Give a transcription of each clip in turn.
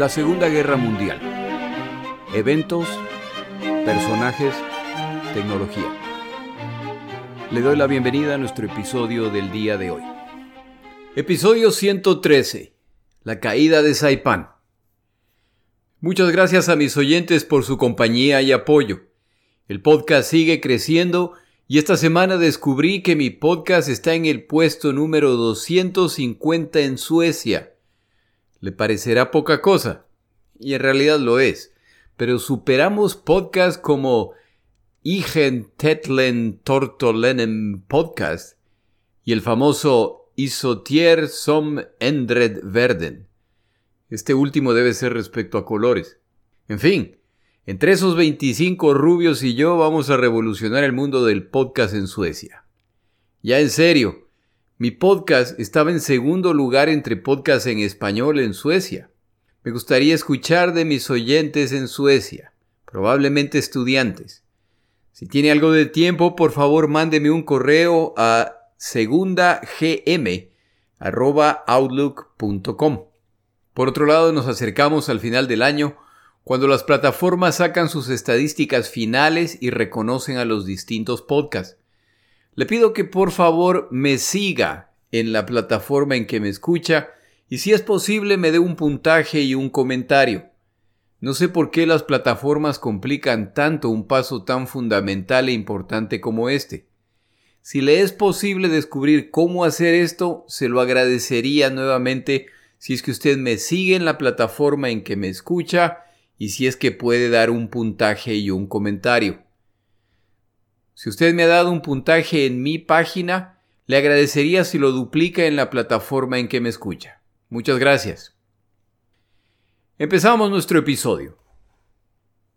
La Segunda Guerra Mundial. Eventos, personajes, tecnología. Le doy la bienvenida a nuestro episodio del día de hoy. Episodio 113. La caída de Saipan. Muchas gracias a mis oyentes por su compañía y apoyo. El podcast sigue creciendo y esta semana descubrí que mi podcast está en el puesto número 250 en Suecia. Le parecerá poca cosa, y en realidad lo es, pero superamos podcasts como Igen Tetlen Tortolenen Podcast y el famoso Isotier som Endred Verden. Este último debe ser respecto a colores. En fin, entre esos 25 rubios y yo vamos a revolucionar el mundo del podcast en Suecia. Ya en serio, mi podcast estaba en segundo lugar entre podcasts en español en Suecia. Me gustaría escuchar de mis oyentes en Suecia, probablemente estudiantes. Si tiene algo de tiempo, por favor mándeme un correo a segundagm.outlook.com. Por otro lado, nos acercamos al final del año cuando las plataformas sacan sus estadísticas finales y reconocen a los distintos podcasts. Le pido que por favor me siga en la plataforma en que me escucha y si es posible me dé un puntaje y un comentario. No sé por qué las plataformas complican tanto un paso tan fundamental e importante como este. Si le es posible descubrir cómo hacer esto, se lo agradecería nuevamente si es que usted me sigue en la plataforma en que me escucha y si es que puede dar un puntaje y un comentario. Si usted me ha dado un puntaje en mi página, le agradecería si lo duplica en la plataforma en que me escucha. Muchas gracias. Empezamos nuestro episodio.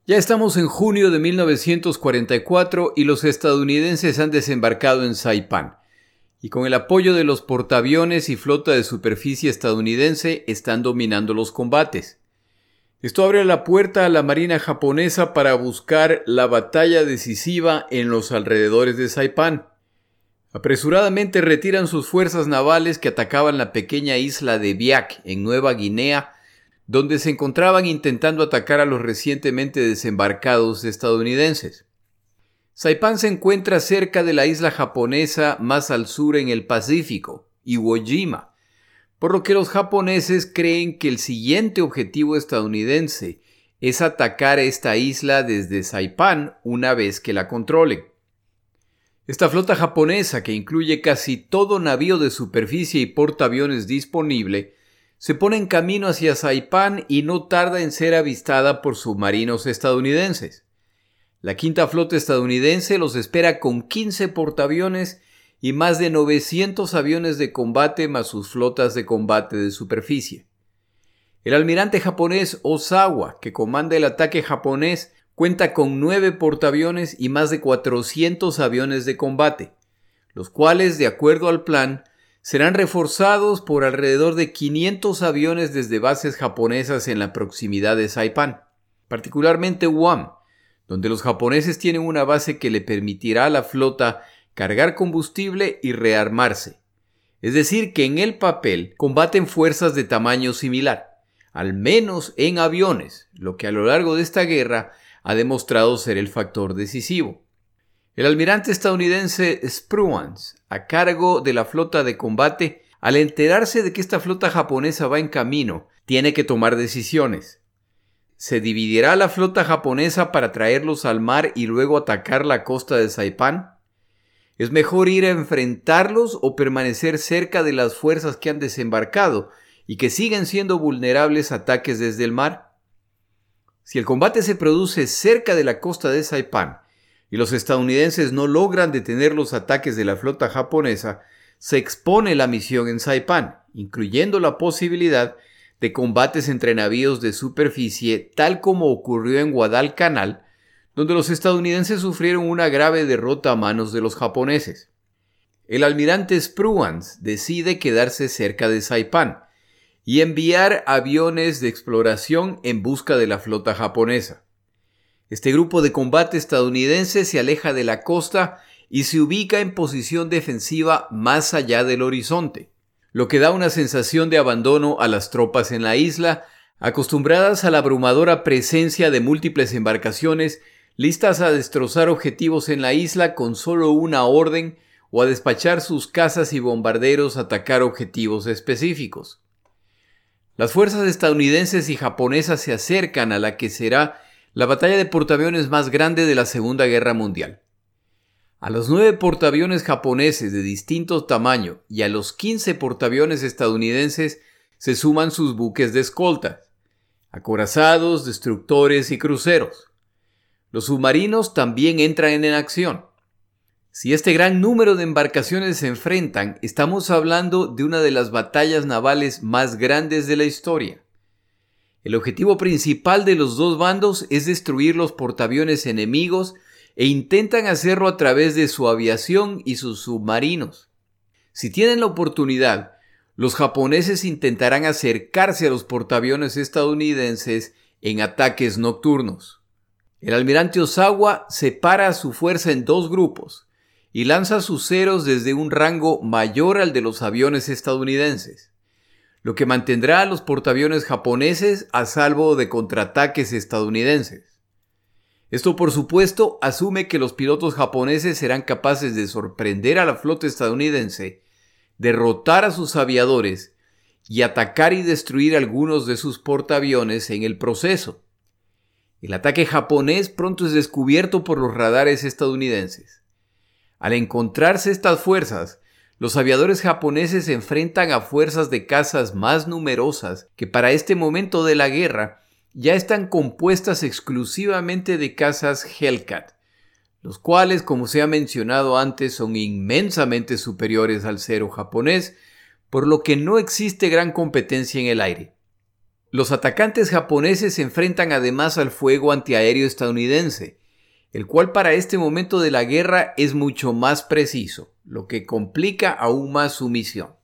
Ya estamos en junio de 1944 y los estadounidenses han desembarcado en Saipan, y con el apoyo de los portaaviones y flota de superficie estadounidense están dominando los combates. Esto abre la puerta a la Marina japonesa para buscar la batalla decisiva en los alrededores de Saipán. Apresuradamente retiran sus fuerzas navales que atacaban la pequeña isla de Biak en Nueva Guinea, donde se encontraban intentando atacar a los recientemente desembarcados estadounidenses. Saipán se encuentra cerca de la isla japonesa más al sur en el Pacífico, Iwo Jima, por lo que los japoneses creen que el siguiente objetivo estadounidense es atacar esta isla desde Saipán una vez que la controlen. Esta flota japonesa, que incluye casi todo navío de superficie y portaaviones disponible, se pone en camino hacia Saipán y no tarda en ser avistada por submarinos estadounidenses. La quinta flota estadounidense los espera con 15 portaaviones y más de 900 aviones de combate más sus flotas de combate de superficie. El almirante japonés Osawa, que comanda el ataque japonés, cuenta con nueve portaaviones y más de 400 aviones de combate, los cuales, de acuerdo al plan, serán reforzados por alrededor de 500 aviones desde bases japonesas en la proximidad de Saipan, particularmente Guam, donde los japoneses tienen una base que le permitirá a la flota cargar combustible y rearmarse. Es decir, que en el papel combaten fuerzas de tamaño similar, al menos en aviones, lo que a lo largo de esta guerra ha demostrado ser el factor decisivo. El almirante estadounidense Spruance, a cargo de la flota de combate, al enterarse de que esta flota japonesa va en camino, tiene que tomar decisiones. ¿Se dividirá la flota japonesa para traerlos al mar y luego atacar la costa de Saipán? ¿Es mejor ir a enfrentarlos o permanecer cerca de las fuerzas que han desembarcado y que siguen siendo vulnerables a ataques desde el mar? Si el combate se produce cerca de la costa de Saipán y los estadounidenses no logran detener los ataques de la flota japonesa, se expone la misión en Saipán, incluyendo la posibilidad de combates entre navíos de superficie tal como ocurrió en Guadalcanal donde los estadounidenses sufrieron una grave derrota a manos de los japoneses. El almirante Spruance decide quedarse cerca de Saipán y enviar aviones de exploración en busca de la flota japonesa. Este grupo de combate estadounidense se aleja de la costa y se ubica en posición defensiva más allá del horizonte, lo que da una sensación de abandono a las tropas en la isla Acostumbradas a la abrumadora presencia de múltiples embarcaciones, listas a destrozar objetivos en la isla con solo una orden o a despachar sus cazas y bombarderos a atacar objetivos específicos. Las fuerzas estadounidenses y japonesas se acercan a la que será la batalla de portaaviones más grande de la Segunda Guerra Mundial. A los nueve portaaviones japoneses de distinto tamaño y a los 15 portaaviones estadounidenses se suman sus buques de escolta, acorazados, destructores y cruceros. Los submarinos también entran en acción. Si este gran número de embarcaciones se enfrentan, estamos hablando de una de las batallas navales más grandes de la historia. El objetivo principal de los dos bandos es destruir los portaaviones enemigos e intentan hacerlo a través de su aviación y sus submarinos. Si tienen la oportunidad, los japoneses intentarán acercarse a los portaaviones estadounidenses en ataques nocturnos. El almirante Osawa separa a su fuerza en dos grupos, y lanza sus ceros desde un rango mayor al de los aviones estadounidenses, lo que mantendrá a los portaaviones japoneses a salvo de contraataques estadounidenses. Esto por supuesto asume que los pilotos japoneses serán capaces de sorprender a la flota estadounidense, derrotar a sus aviadores y atacar y destruir algunos de sus portaaviones en el proceso. El ataque japonés pronto es descubierto por los radares estadounidenses. Al encontrarse estas fuerzas, los aviadores japoneses se enfrentan a fuerzas de cazas más numerosas que para este momento de la guerra ya están compuestas exclusivamente de cazas Hellcat, los cuales, como se ha mencionado antes, son inmensamente superiores al cero japonés, por lo que no existe gran competencia en el aire. Los atacantes japoneses se enfrentan además al fuego antiaéreo estadounidense, el cual para este momento de la guerra es mucho más preciso, lo que complica aún más su misión.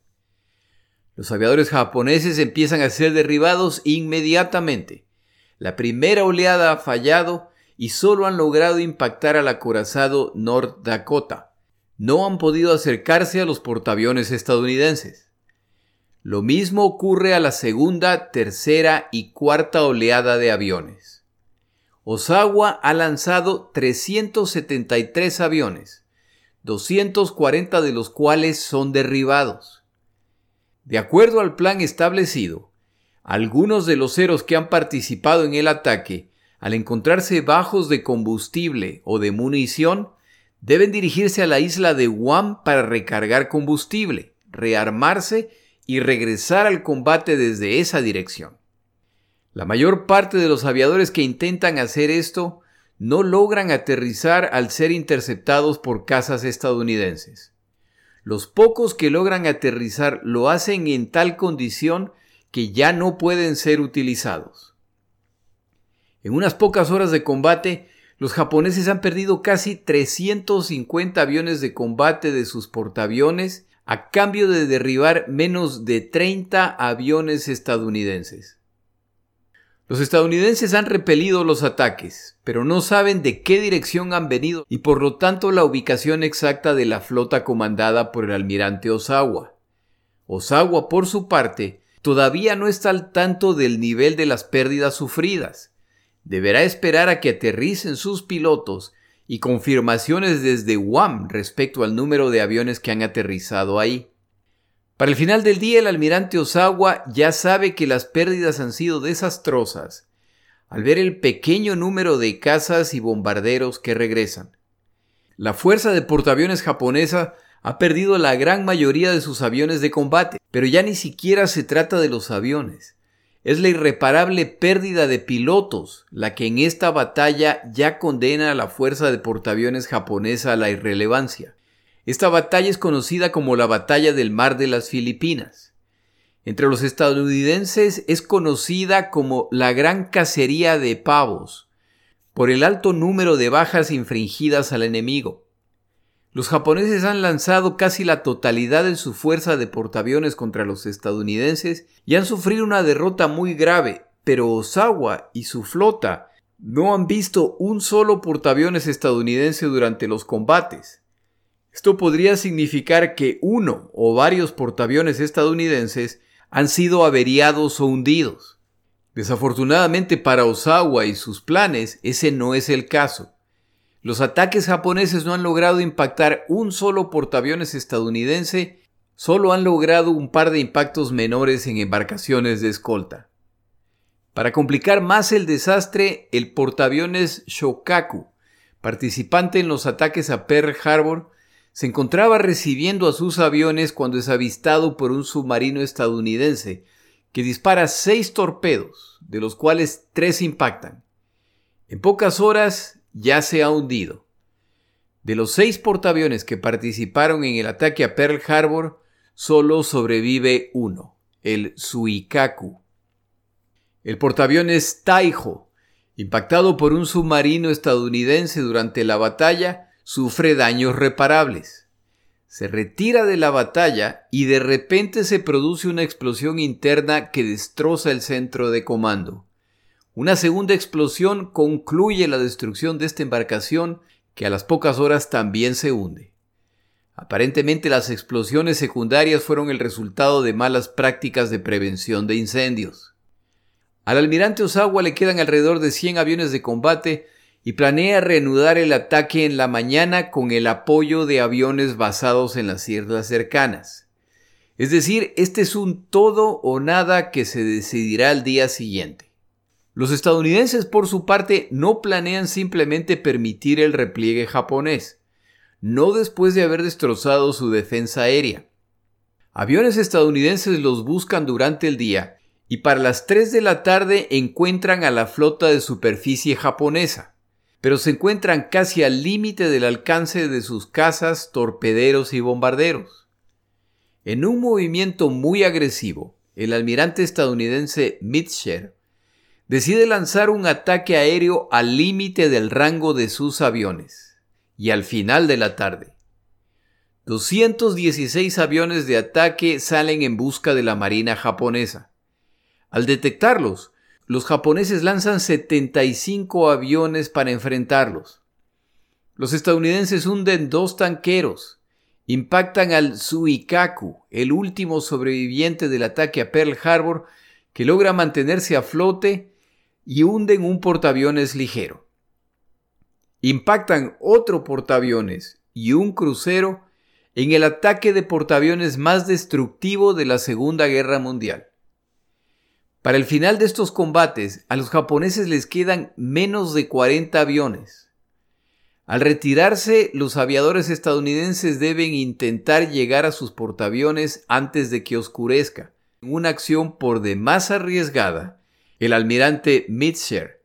Los aviadores japoneses empiezan a ser derribados inmediatamente. La primera oleada ha fallado y solo han logrado impactar al acorazado North Dakota. No han podido acercarse a los portaaviones estadounidenses. Lo mismo ocurre a la segunda, tercera y cuarta oleada de aviones. Osawa ha lanzado 373 aviones, 240 de los cuales son derribados. De acuerdo al plan establecido, algunos de los ceros que han participado en el ataque, al encontrarse bajos de combustible o de munición, deben dirigirse a la isla de Guam para recargar combustible, rearmarse y regresar al combate desde esa dirección. La mayor parte de los aviadores que intentan hacer esto no logran aterrizar al ser interceptados por cazas estadounidenses. Los pocos que logran aterrizar lo hacen en tal condición que ya no pueden ser utilizados. En unas pocas horas de combate, los japoneses han perdido casi 350 aviones de combate de sus portaaviones a cambio de derribar menos de 30 aviones estadounidenses. Los estadounidenses han repelido los ataques, pero no saben de qué dirección han venido y por lo tanto la ubicación exacta de la flota comandada por el almirante Osawa. Osawa, por su parte, todavía no está al tanto del nivel de las pérdidas sufridas. Deberá esperar a que aterricen sus pilotos y confirmaciones desde Guam respecto al número de aviones que han aterrizado ahí. Para el final del día, el almirante Osawa ya sabe que las pérdidas han sido desastrosas al ver el pequeño número de cazas y bombarderos que regresan. La fuerza de portaaviones japonesa ha perdido la gran mayoría de sus aviones de combate, pero ya ni siquiera se trata de los aviones. Es la irreparable pérdida de pilotos la que en esta batalla ya condena a la fuerza de portaaviones japonesa a la irrelevancia. Esta batalla es conocida como la Batalla del Mar de las Filipinas. Entre los estadounidenses es conocida como la Gran Cacería de Pavos, por el alto número de bajas infringidas al enemigo. Los japoneses han lanzado casi la totalidad de su fuerza de portaaviones contra los estadounidenses y han sufrido una derrota muy grave, pero Osawa y su flota no han visto un solo portaaviones estadounidense durante los combates. Esto podría significar que uno o varios portaaviones estadounidenses han sido averiados o hundidos. Desafortunadamente para Osawa y sus planes, ese no es el caso. Los ataques japoneses no han logrado impactar un solo portaaviones estadounidense, solo han logrado un par de impactos menores en embarcaciones de escolta. Para complicar más el desastre, el portaaviones Shokaku, participante en los ataques a Pearl Harbor, se encontraba recibiendo a sus aviones cuando es avistado por un submarino estadounidense que dispara seis torpedos, de los cuales tres impactan. En pocas horas ya se ha hundido. De los seis portaaviones que participaron en el ataque a Pearl Harbor, solo sobrevive uno, el Suikaku. El portaaviones Taiho, impactado por un submarino estadounidense durante la batalla, sufre daños reparables. Se retira de la batalla y de repente se produce una explosión interna que destroza el centro de comando. Una segunda explosión concluye la destrucción de esta embarcación que a las pocas horas también se hunde. Aparentemente las explosiones secundarias fueron el resultado de malas prácticas de prevención de incendios. Al almirante Osawa le quedan alrededor de 100 aviones de combate y planea reanudar el ataque en la mañana con el apoyo de aviones basados en las islas cercanas. Es decir, este es un todo o nada que se decidirá al día siguiente. Los estadounidenses, por su parte, no planean simplemente permitir el repliegue japonés, no después de haber destrozado su defensa aérea. Aviones estadounidenses los buscan durante el día y para las 3 de la tarde encuentran a la flota de superficie japonesa pero se encuentran casi al límite del alcance de sus casas, torpederos y bombarderos. En un movimiento muy agresivo, el almirante estadounidense Mitchell decide lanzar un ataque aéreo al límite del rango de sus aviones. Y al final de la tarde, 216 aviones de ataque salen en busca de la Marina japonesa. Al detectarlos, los japoneses lanzan 75 aviones para enfrentarlos. Los estadounidenses hunden dos tanqueros, impactan al Suikaku, el último sobreviviente del ataque a Pearl Harbor, que logra mantenerse a flote y hunden un portaaviones ligero. Impactan otro portaaviones y un crucero en el ataque de portaaviones más destructivo de la Segunda Guerra Mundial. Para el final de estos combates, a los japoneses les quedan menos de 40 aviones. Al retirarse, los aviadores estadounidenses deben intentar llegar a sus portaaviones antes de que oscurezca. Una acción por demás arriesgada, el almirante Mitcher,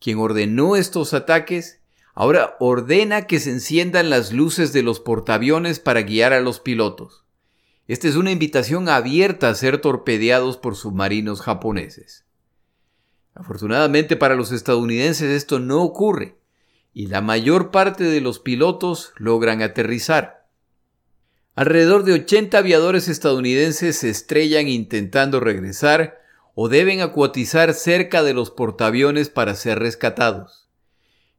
quien ordenó estos ataques, ahora ordena que se enciendan las luces de los portaaviones para guiar a los pilotos. Esta es una invitación abierta a ser torpedeados por submarinos japoneses. Afortunadamente para los estadounidenses esto no ocurre y la mayor parte de los pilotos logran aterrizar. Alrededor de 80 aviadores estadounidenses se estrellan intentando regresar o deben acuatizar cerca de los portaaviones para ser rescatados.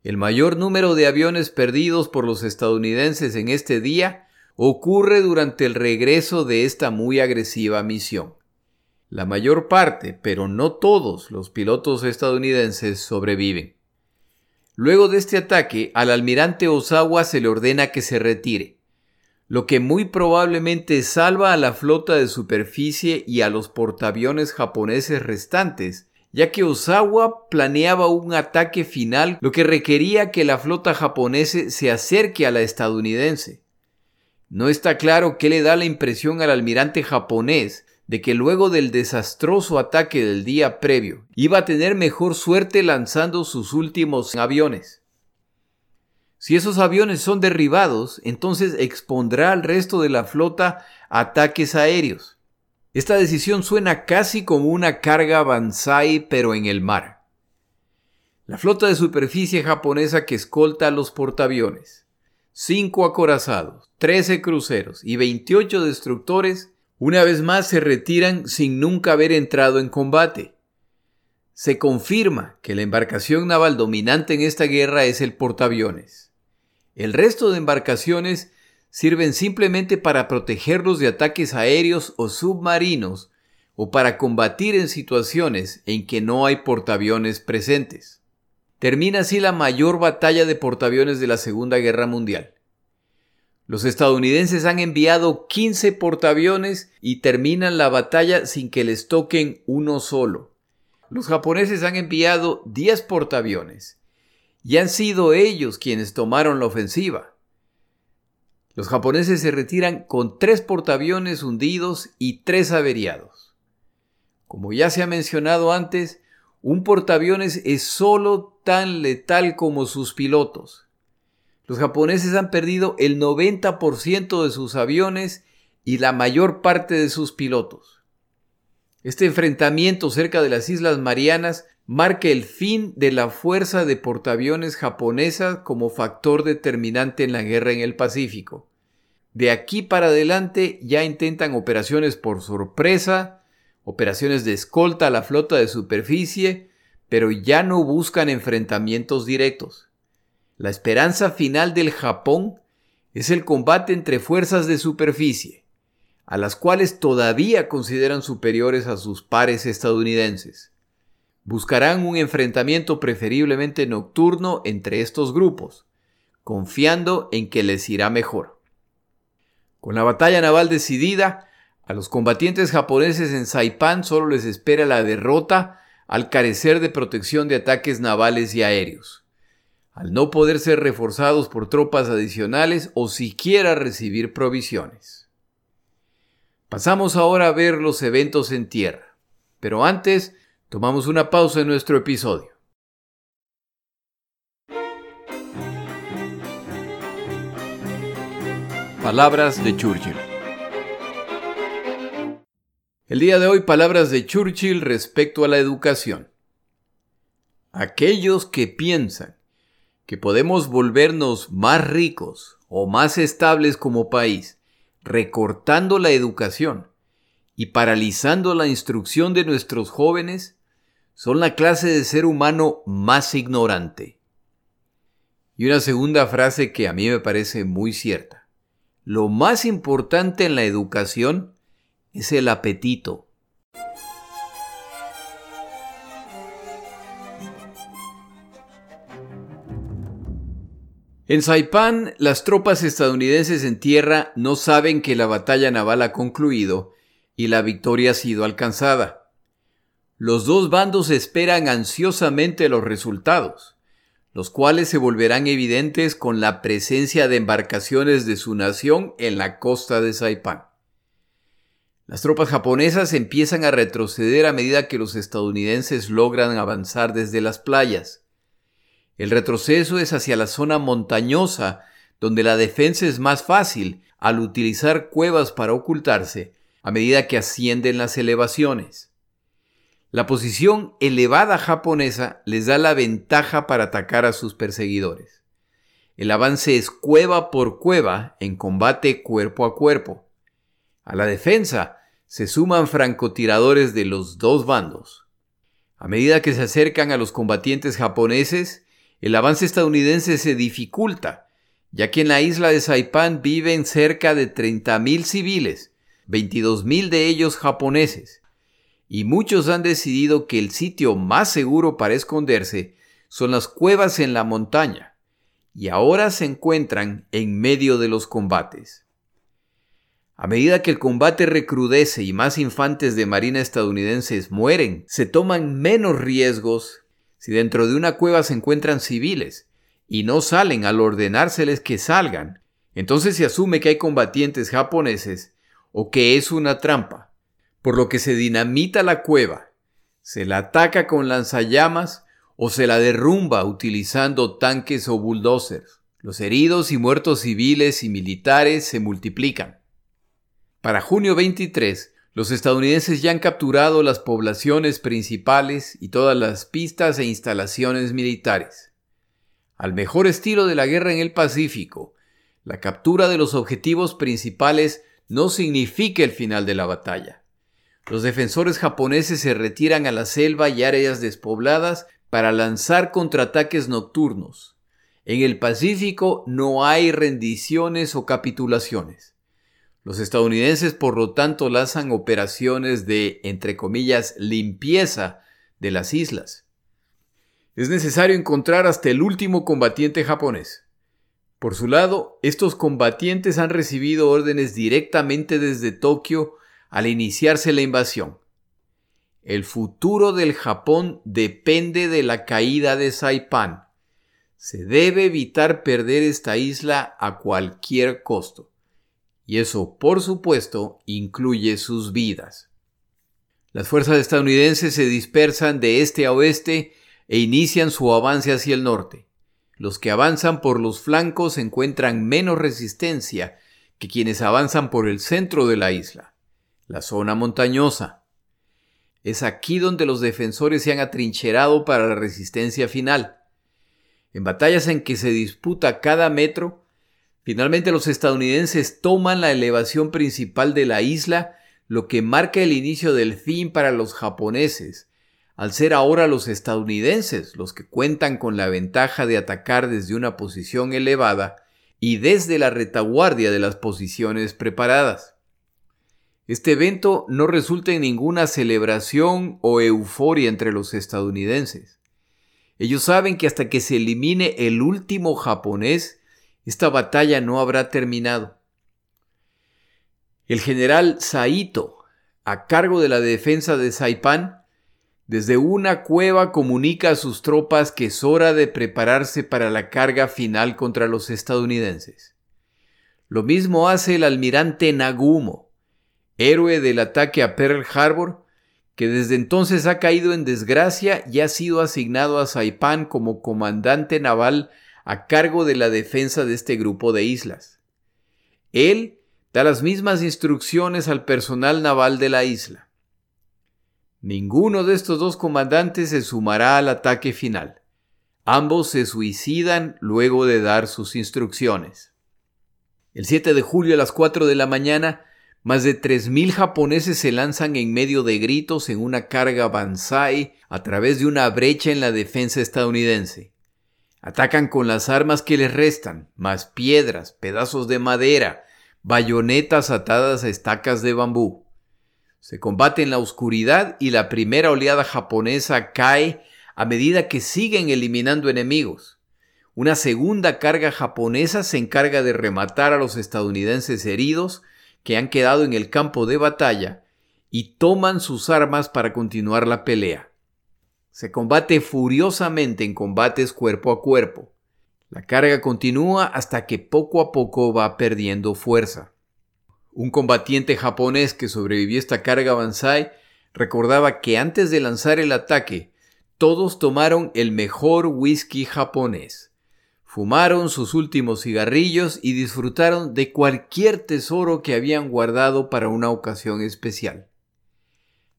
El mayor número de aviones perdidos por los estadounidenses en este día ocurre durante el regreso de esta muy agresiva misión. La mayor parte, pero no todos, los pilotos estadounidenses sobreviven. Luego de este ataque, al almirante Osawa se le ordena que se retire, lo que muy probablemente salva a la flota de superficie y a los portaaviones japoneses restantes, ya que Osawa planeaba un ataque final, lo que requería que la flota japonesa se acerque a la estadounidense. No está claro qué le da la impresión al almirante japonés de que luego del desastroso ataque del día previo iba a tener mejor suerte lanzando sus últimos aviones. Si esos aviones son derribados, entonces expondrá al resto de la flota ataques aéreos. Esta decisión suena casi como una carga Banzai pero en el mar. La flota de superficie japonesa que escolta a los portaaviones 5 acorazados, 13 cruceros y 28 destructores, una vez más se retiran sin nunca haber entrado en combate. Se confirma que la embarcación naval dominante en esta guerra es el portaaviones. El resto de embarcaciones sirven simplemente para protegerlos de ataques aéreos o submarinos o para combatir en situaciones en que no hay portaaviones presentes. Termina así la mayor batalla de portaaviones de la Segunda Guerra Mundial. Los estadounidenses han enviado 15 portaaviones y terminan la batalla sin que les toquen uno solo. Los japoneses han enviado 10 portaaviones y han sido ellos quienes tomaron la ofensiva. Los japoneses se retiran con tres portaaviones hundidos y tres averiados. Como ya se ha mencionado antes, un portaaviones es solo tan letal como sus pilotos. Los japoneses han perdido el 90% de sus aviones y la mayor parte de sus pilotos. Este enfrentamiento cerca de las Islas Marianas marca el fin de la fuerza de portaaviones japonesa como factor determinante en la guerra en el Pacífico. De aquí para adelante ya intentan operaciones por sorpresa, operaciones de escolta a la flota de superficie, pero ya no buscan enfrentamientos directos. La esperanza final del Japón es el combate entre fuerzas de superficie, a las cuales todavía consideran superiores a sus pares estadounidenses. Buscarán un enfrentamiento preferiblemente nocturno entre estos grupos, confiando en que les irá mejor. Con la batalla naval decidida, a los combatientes japoneses en Saipan solo les espera la derrota al carecer de protección de ataques navales y aéreos, al no poder ser reforzados por tropas adicionales o siquiera recibir provisiones. Pasamos ahora a ver los eventos en tierra, pero antes tomamos una pausa en nuestro episodio. Palabras de Churchill. El día de hoy palabras de Churchill respecto a la educación. Aquellos que piensan que podemos volvernos más ricos o más estables como país recortando la educación y paralizando la instrucción de nuestros jóvenes son la clase de ser humano más ignorante. Y una segunda frase que a mí me parece muy cierta. Lo más importante en la educación es el apetito. En Saipán, las tropas estadounidenses en tierra no saben que la batalla naval ha concluido y la victoria ha sido alcanzada. Los dos bandos esperan ansiosamente los resultados los cuales se volverán evidentes con la presencia de embarcaciones de su nación en la costa de Saipán. Las tropas japonesas empiezan a retroceder a medida que los estadounidenses logran avanzar desde las playas. El retroceso es hacia la zona montañosa, donde la defensa es más fácil al utilizar cuevas para ocultarse a medida que ascienden las elevaciones. La posición elevada japonesa les da la ventaja para atacar a sus perseguidores. El avance es cueva por cueva en combate cuerpo a cuerpo. A la defensa se suman francotiradores de los dos bandos. A medida que se acercan a los combatientes japoneses, el avance estadounidense se dificulta, ya que en la isla de Saipan viven cerca de 30.000 civiles, 22.000 de ellos japoneses y muchos han decidido que el sitio más seguro para esconderse son las cuevas en la montaña, y ahora se encuentran en medio de los combates. A medida que el combate recrudece y más infantes de marina estadounidenses mueren, se toman menos riesgos si dentro de una cueva se encuentran civiles y no salen al ordenárseles que salgan. Entonces se asume que hay combatientes japoneses o que es una trampa por lo que se dinamita la cueva, se la ataca con lanzallamas o se la derrumba utilizando tanques o bulldozers. Los heridos y muertos civiles y militares se multiplican. Para junio 23, los estadounidenses ya han capturado las poblaciones principales y todas las pistas e instalaciones militares. Al mejor estilo de la guerra en el Pacífico, la captura de los objetivos principales no significa el final de la batalla. Los defensores japoneses se retiran a la selva y áreas despobladas para lanzar contraataques nocturnos. En el Pacífico no hay rendiciones o capitulaciones. Los estadounidenses, por lo tanto, lanzan operaciones de, entre comillas, limpieza de las islas. Es necesario encontrar hasta el último combatiente japonés. Por su lado, estos combatientes han recibido órdenes directamente desde Tokio al iniciarse la invasión. El futuro del Japón depende de la caída de Saipan. Se debe evitar perder esta isla a cualquier costo. Y eso, por supuesto, incluye sus vidas. Las fuerzas estadounidenses se dispersan de este a oeste e inician su avance hacia el norte. Los que avanzan por los flancos encuentran menos resistencia que quienes avanzan por el centro de la isla, la zona montañosa. Es aquí donde los defensores se han atrincherado para la resistencia final. En batallas en que se disputa cada metro, finalmente los estadounidenses toman la elevación principal de la isla, lo que marca el inicio del fin para los japoneses, al ser ahora los estadounidenses los que cuentan con la ventaja de atacar desde una posición elevada y desde la retaguardia de las posiciones preparadas. Este evento no resulta en ninguna celebración o euforia entre los estadounidenses. Ellos saben que hasta que se elimine el último japonés, esta batalla no habrá terminado. El general Saito, a cargo de la defensa de Saipan, desde una cueva comunica a sus tropas que es hora de prepararse para la carga final contra los estadounidenses. Lo mismo hace el almirante Nagumo, héroe del ataque a Pearl Harbor, que desde entonces ha caído en desgracia y ha sido asignado a Saipan como comandante naval a cargo de la defensa de este grupo de islas. Él da las mismas instrucciones al personal naval de la isla. Ninguno de estos dos comandantes se sumará al ataque final. Ambos se suicidan luego de dar sus instrucciones. El 7 de julio a las 4 de la mañana, más de 3.000 japoneses se lanzan en medio de gritos en una carga Banzai a través de una brecha en la defensa estadounidense. Atacan con las armas que les restan, más piedras, pedazos de madera, bayonetas atadas a estacas de bambú. Se combate en la oscuridad y la primera oleada japonesa cae a medida que siguen eliminando enemigos. Una segunda carga japonesa se encarga de rematar a los estadounidenses heridos que han quedado en el campo de batalla y toman sus armas para continuar la pelea. Se combate furiosamente en combates cuerpo a cuerpo. La carga continúa hasta que poco a poco va perdiendo fuerza. Un combatiente japonés que sobrevivió esta carga Banzai recordaba que antes de lanzar el ataque, todos tomaron el mejor whisky japonés fumaron sus últimos cigarrillos y disfrutaron de cualquier tesoro que habían guardado para una ocasión especial.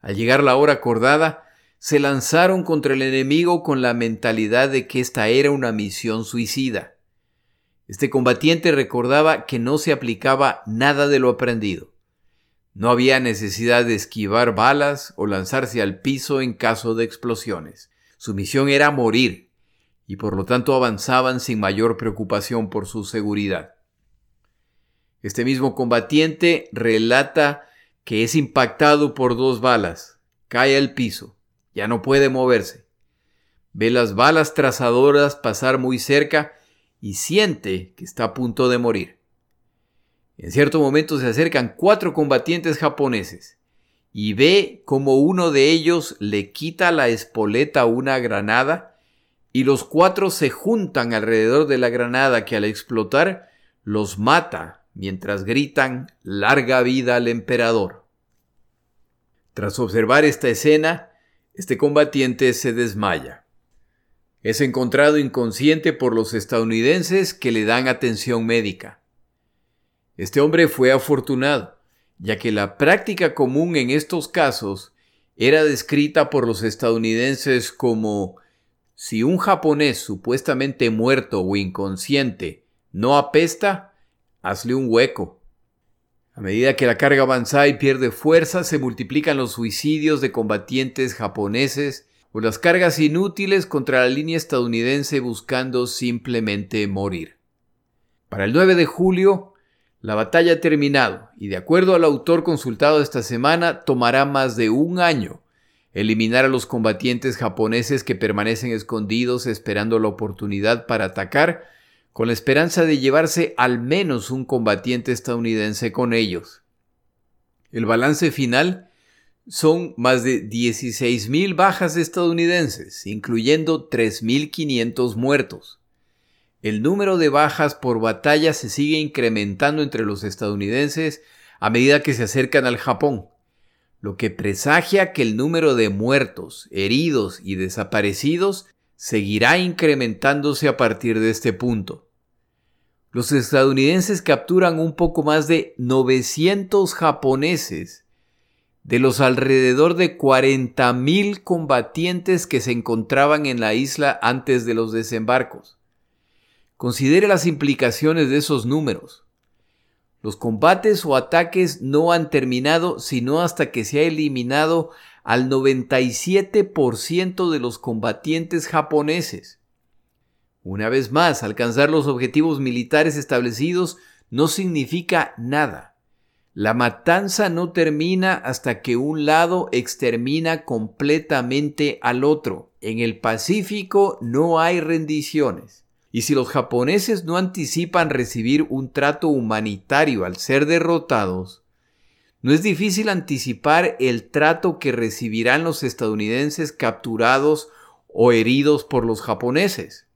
Al llegar la hora acordada, se lanzaron contra el enemigo con la mentalidad de que esta era una misión suicida. Este combatiente recordaba que no se aplicaba nada de lo aprendido. No había necesidad de esquivar balas o lanzarse al piso en caso de explosiones. Su misión era morir, y por lo tanto avanzaban sin mayor preocupación por su seguridad. Este mismo combatiente relata que es impactado por dos balas, cae al piso, ya no puede moverse. Ve las balas trazadoras pasar muy cerca y siente que está a punto de morir. En cierto momento se acercan cuatro combatientes japoneses y ve como uno de ellos le quita la espoleta a una granada y los cuatro se juntan alrededor de la granada que al explotar los mata mientras gritan larga vida al emperador. Tras observar esta escena, este combatiente se desmaya. Es encontrado inconsciente por los estadounidenses que le dan atención médica. Este hombre fue afortunado, ya que la práctica común en estos casos era descrita por los estadounidenses como si un japonés supuestamente muerto o inconsciente no apesta, hazle un hueco. A medida que la carga avanza y pierde fuerza, se multiplican los suicidios de combatientes japoneses o las cargas inútiles contra la línea estadounidense buscando simplemente morir. Para el 9 de julio, La batalla ha terminado y de acuerdo al autor consultado esta semana tomará más de un año eliminar a los combatientes japoneses que permanecen escondidos esperando la oportunidad para atacar con la esperanza de llevarse al menos un combatiente estadounidense con ellos. El balance final son más de 16.000 bajas estadounidenses, incluyendo 3.500 muertos. El número de bajas por batalla se sigue incrementando entre los estadounidenses a medida que se acercan al Japón, lo que presagia que el número de muertos, heridos y desaparecidos seguirá incrementándose a partir de este punto. Los estadounidenses capturan un poco más de 900 japoneses de los alrededor de 40.000 combatientes que se encontraban en la isla antes de los desembarcos. Considere las implicaciones de esos números. Los combates o ataques no han terminado sino hasta que se ha eliminado al 97% de los combatientes japoneses. Una vez más, alcanzar los objetivos militares establecidos no significa nada. La matanza no termina hasta que un lado extermina completamente al otro. En el Pacífico no hay rendiciones. Y si los japoneses no anticipan recibir un trato humanitario al ser derrotados, no es difícil anticipar el trato que recibirán los estadounidenses capturados o heridos por los japoneses.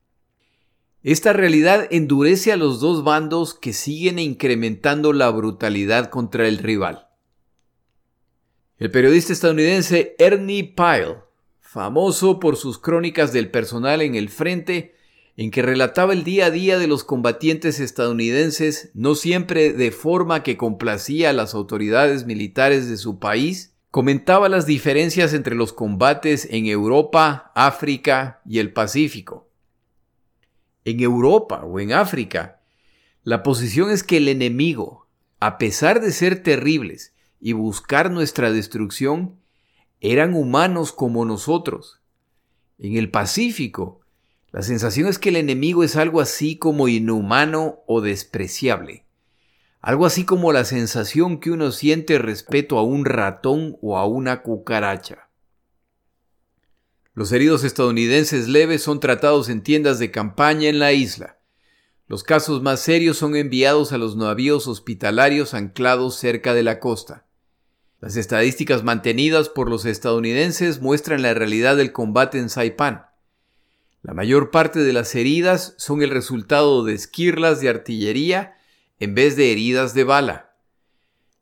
Esta realidad endurece a los dos bandos que siguen incrementando la brutalidad contra el rival. El periodista estadounidense Ernie Pyle, famoso por sus crónicas del personal en el frente, en que relataba el día a día de los combatientes estadounidenses, no siempre de forma que complacía a las autoridades militares de su país, comentaba las diferencias entre los combates en Europa, África y el Pacífico. En Europa o en África, la posición es que el enemigo, a pesar de ser terribles y buscar nuestra destrucción, eran humanos como nosotros. En el Pacífico, la sensación es que el enemigo es algo así como inhumano o despreciable. Algo así como la sensación que uno siente respecto a un ratón o a una cucaracha. Los heridos estadounidenses leves son tratados en tiendas de campaña en la isla. Los casos más serios son enviados a los navíos hospitalarios anclados cerca de la costa. Las estadísticas mantenidas por los estadounidenses muestran la realidad del combate en Saipan. La mayor parte de las heridas son el resultado de esquirlas de artillería en vez de heridas de bala.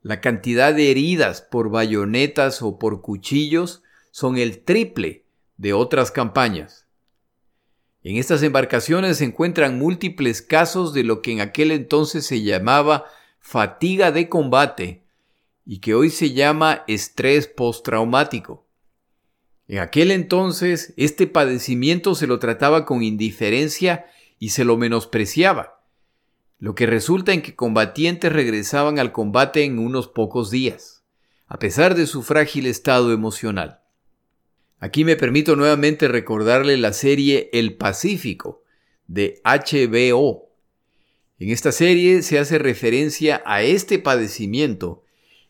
La cantidad de heridas por bayonetas o por cuchillos son el triple de otras campañas. En estas embarcaciones se encuentran múltiples casos de lo que en aquel entonces se llamaba fatiga de combate y que hoy se llama estrés postraumático. En aquel entonces este padecimiento se lo trataba con indiferencia y se lo menospreciaba, lo que resulta en que combatientes regresaban al combate en unos pocos días, a pesar de su frágil estado emocional. Aquí me permito nuevamente recordarle la serie El Pacífico de HBO. En esta serie se hace referencia a este padecimiento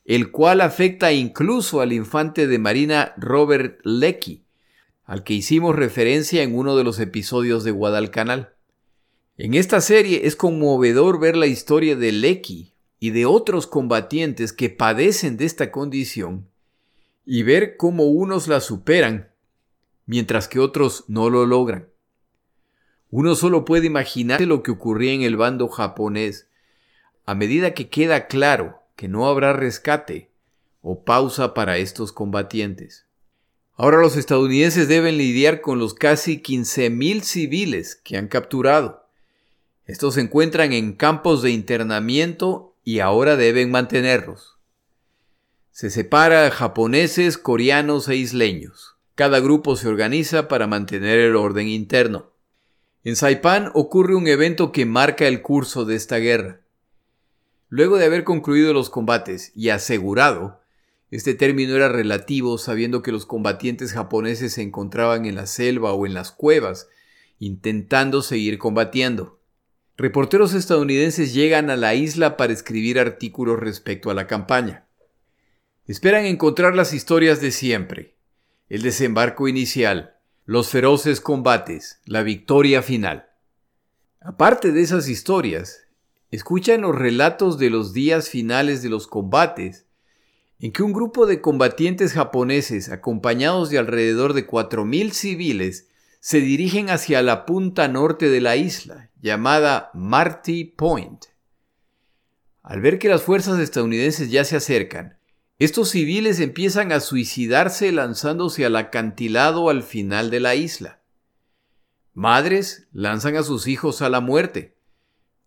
el cual afecta incluso al infante de Marina Robert Lecky, al que hicimos referencia en uno de los episodios de Guadalcanal. En esta serie es conmovedor ver la historia de Lecky y de otros combatientes que padecen de esta condición y ver cómo unos la superan mientras que otros no lo logran. Uno solo puede imaginarse lo que ocurría en el bando japonés a medida que queda claro que no habrá rescate o pausa para estos combatientes. Ahora los estadounidenses deben lidiar con los casi 15.000 civiles que han capturado. Estos se encuentran en campos de internamiento y ahora deben mantenerlos. Se separa a japoneses, coreanos e isleños. Cada grupo se organiza para mantener el orden interno. En Saipan ocurre un evento que marca el curso de esta guerra. Luego de haber concluido los combates y asegurado, este término era relativo sabiendo que los combatientes japoneses se encontraban en la selva o en las cuevas, intentando seguir combatiendo. reporteros estadounidenses llegan a la isla para escribir artículos respecto a la campaña. Esperan encontrar las historias de siempre, el desembarco inicial, los feroces combates, la victoria final. Aparte de esas historias, escuchan los relatos de los días finales de los combates, en que un grupo de combatientes japoneses, acompañados de alrededor de 4.000 civiles, se dirigen hacia la punta norte de la isla, llamada Marty Point. Al ver que las fuerzas estadounidenses ya se acercan, estos civiles empiezan a suicidarse lanzándose al acantilado al final de la isla. Madres lanzan a sus hijos a la muerte.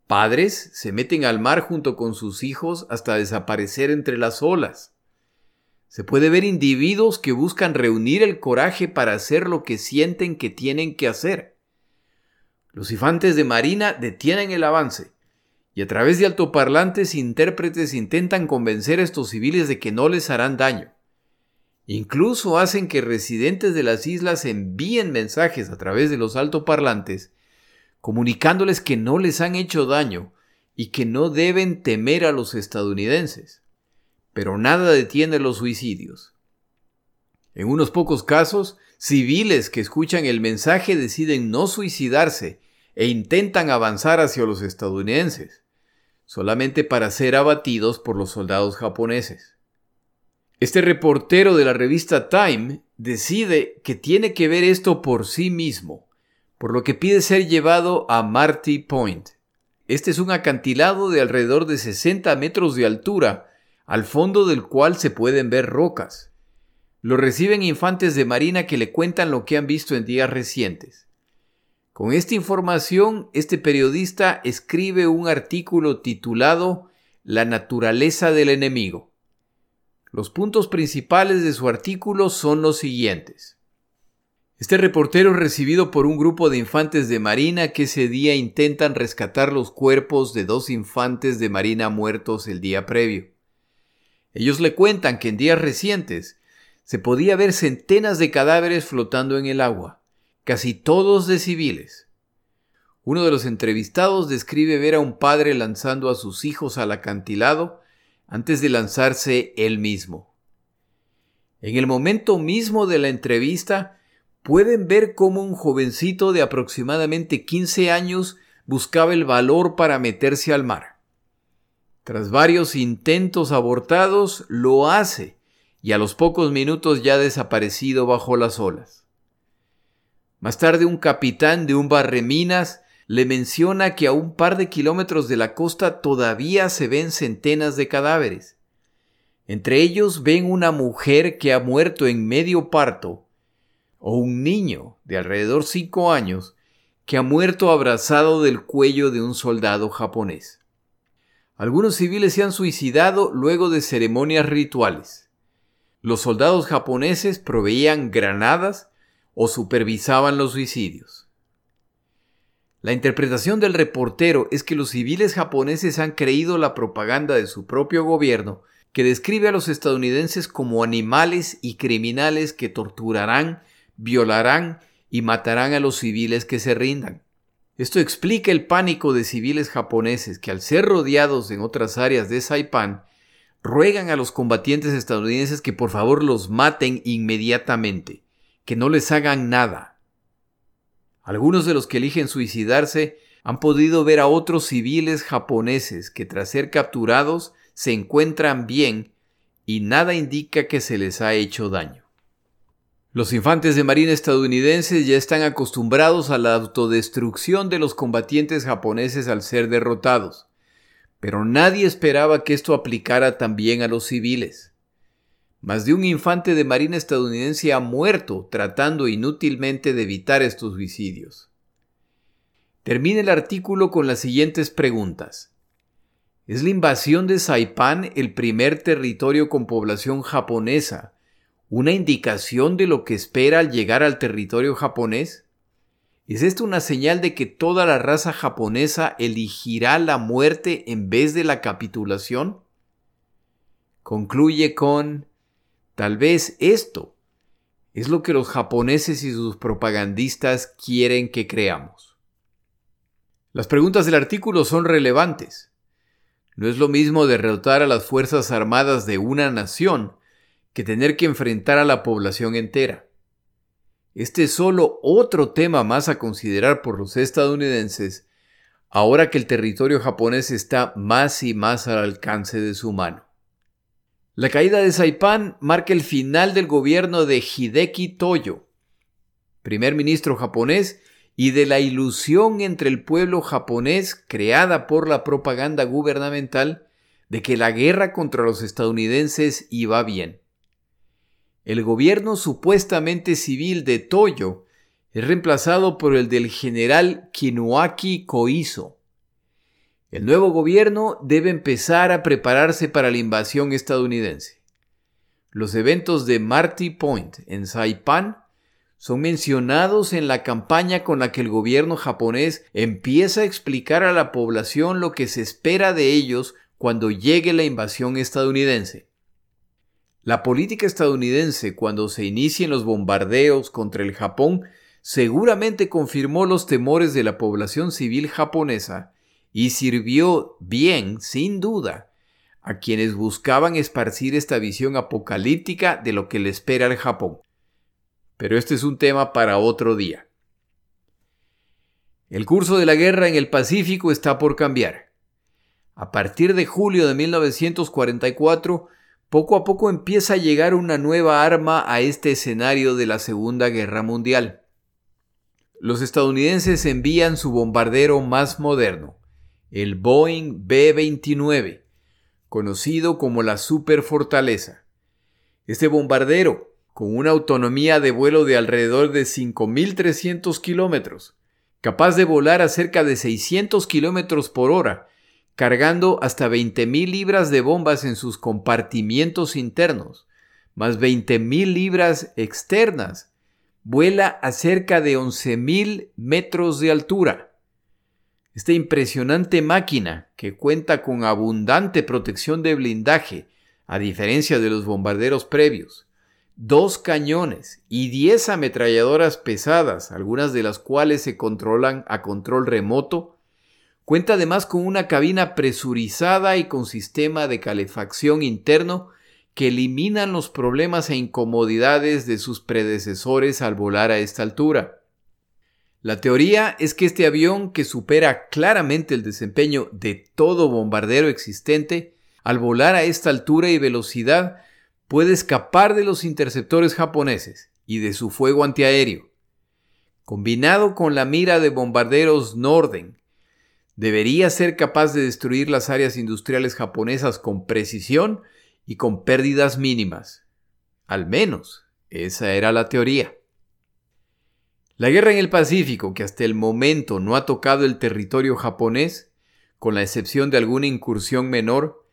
Padres se meten al mar junto con sus hijos hasta desaparecer entre las olas. Se puede ver individuos que buscan reunir el coraje para hacer lo que sienten que tienen que hacer. Los infantes de Marina detienen el avance y a través de altoparlantes intérpretes intentan convencer a estos civiles de que no les harán daño. Incluso hacen que residentes de las islas envíen mensajes a través de los altoparlantes, comunicándoles que no les han hecho daño y que no deben temer a los estadounidenses. Pero nada detiene los suicidios. En unos pocos casos, civiles que escuchan el mensaje deciden no suicidarse e intentan avanzar hacia los estadounidenses, solamente para ser abatidos por los soldados japoneses. Este reportero de la revista Time decide que tiene que ver esto por sí mismo, por lo que pide ser llevado a Marty Point. Este es un acantilado de alrededor de 60 metros de altura, al fondo del cual se pueden ver rocas. Lo reciben infantes de marina que le cuentan lo que han visto en días recientes. Con esta información, este periodista escribe un artículo titulado La naturaleza del enemigo. Los puntos principales de su artículo son los siguientes. Este reportero es recibido por un grupo de infantes de marina que ese día intentan rescatar los cuerpos de dos infantes de marina muertos el día previo. Ellos le cuentan que en días recientes se podía ver centenas de cadáveres flotando en el agua, casi todos de civiles. Uno de los entrevistados describe ver a un padre lanzando a sus hijos al acantilado antes de lanzarse él mismo. En el momento mismo de la entrevista, pueden ver cómo un jovencito de aproximadamente 15 años buscaba el valor para meterse al mar. Tras varios intentos abortados, lo hace y a los pocos minutos ya desaparecido bajo las olas. Más tarde un capitán de un barreminas le menciona que a un par de kilómetros de la costa todavía se ven centenas de cadáveres. Entre ellos ven una mujer que ha muerto en medio parto o un niño de alrededor cinco años que ha muerto abrazado del cuello de un soldado japonés. Algunos civiles se han suicidado luego de ceremonias rituales. Los soldados japoneses proveían granadas o supervisaban los suicidios. La interpretación del reportero es que los civiles japoneses han creído la propaganda de su propio gobierno que describe a los estadounidenses como animales y criminales que torturarán, violarán y matarán a los civiles que se rindan. Esto explica el pánico de civiles japoneses que al ser rodeados en otras áreas de Saipan, ruegan a los combatientes estadounidenses que por favor los maten inmediatamente, que no les hagan nada. Algunos de los que eligen suicidarse han podido ver a otros civiles japoneses que tras ser capturados se encuentran bien y nada indica que se les ha hecho daño. Los infantes de marina estadounidenses ya están acostumbrados a la autodestrucción de los combatientes japoneses al ser derrotados, pero nadie esperaba que esto aplicara también a los civiles. Más de un infante de marina estadounidense ha muerto tratando inútilmente de evitar estos suicidios. Termina el artículo con las siguientes preguntas. ¿Es la invasión de Saipan el primer territorio con población japonesa una indicación de lo que espera al llegar al territorio japonés? ¿Es esto una señal de que toda la raza japonesa elegirá la muerte en vez de la capitulación? Concluye con Tal vez esto es lo que los japoneses y sus propagandistas quieren que creamos. Las preguntas del artículo son relevantes. No es lo mismo derrotar a las Fuerzas Armadas de una nación que tener que enfrentar a la población entera. Este es solo otro tema más a considerar por los estadounidenses ahora que el territorio japonés está más y más al alcance de su mano. La caída de Saipan marca el final del gobierno de Hideki Toyo, primer ministro japonés y de la ilusión entre el pueblo japonés creada por la propaganda gubernamental de que la guerra contra los estadounidenses iba bien. El gobierno supuestamente civil de Toyo es reemplazado por el del general Kinuaki Koiso. El nuevo gobierno debe empezar a prepararse para la invasión estadounidense. Los eventos de Marty Point en Saipan son mencionados en la campaña con la que el gobierno japonés empieza a explicar a la población lo que se espera de ellos cuando llegue la invasión estadounidense. La política estadounidense cuando se inicien los bombardeos contra el Japón seguramente confirmó los temores de la población civil japonesa y sirvió bien, sin duda, a quienes buscaban esparcir esta visión apocalíptica de lo que le espera al Japón pero este es un tema para otro día. El curso de la guerra en el Pacífico está por cambiar. A partir de julio de 1944, poco a poco empieza a llegar una nueva arma a este escenario de la Segunda Guerra Mundial. Los estadounidenses envían su bombardero más moderno, el Boeing B-29, conocido como la Superfortaleza. Este bombardero, con una autonomía de vuelo de alrededor de 5.300 kilómetros, capaz de volar a cerca de 600 kilómetros por hora, cargando hasta 20.000 libras de bombas en sus compartimientos internos, más 20.000 libras externas, vuela a cerca de 11.000 metros de altura. Esta impresionante máquina, que cuenta con abundante protección de blindaje, a diferencia de los bombarderos previos, dos cañones y diez ametralladoras pesadas, algunas de las cuales se controlan a control remoto. Cuenta además con una cabina presurizada y con sistema de calefacción interno que eliminan los problemas e incomodidades de sus predecesores al volar a esta altura. La teoría es que este avión, que supera claramente el desempeño de todo bombardero existente, al volar a esta altura y velocidad, puede escapar de los interceptores japoneses y de su fuego antiaéreo. Combinado con la mira de bombarderos Norden, debería ser capaz de destruir las áreas industriales japonesas con precisión y con pérdidas mínimas. Al menos, esa era la teoría. La guerra en el Pacífico, que hasta el momento no ha tocado el territorio japonés, con la excepción de alguna incursión menor,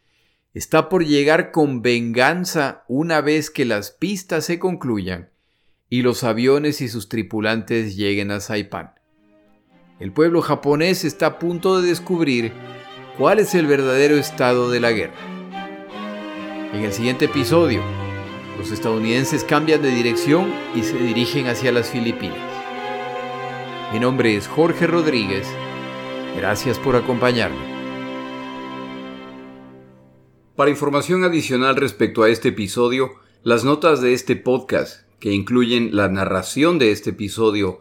está por llegar con venganza una vez que las pistas se concluyan y los aviones y sus tripulantes lleguen a Saipan. El pueblo japonés está a punto de descubrir cuál es el verdadero estado de la guerra. En el siguiente episodio, los estadounidenses cambian de dirección y se dirigen hacia las Filipinas. Mi nombre es Jorge Rodríguez. Gracias por acompañarme. Para información adicional respecto a este episodio, las notas de este podcast, que incluyen la narración de este episodio,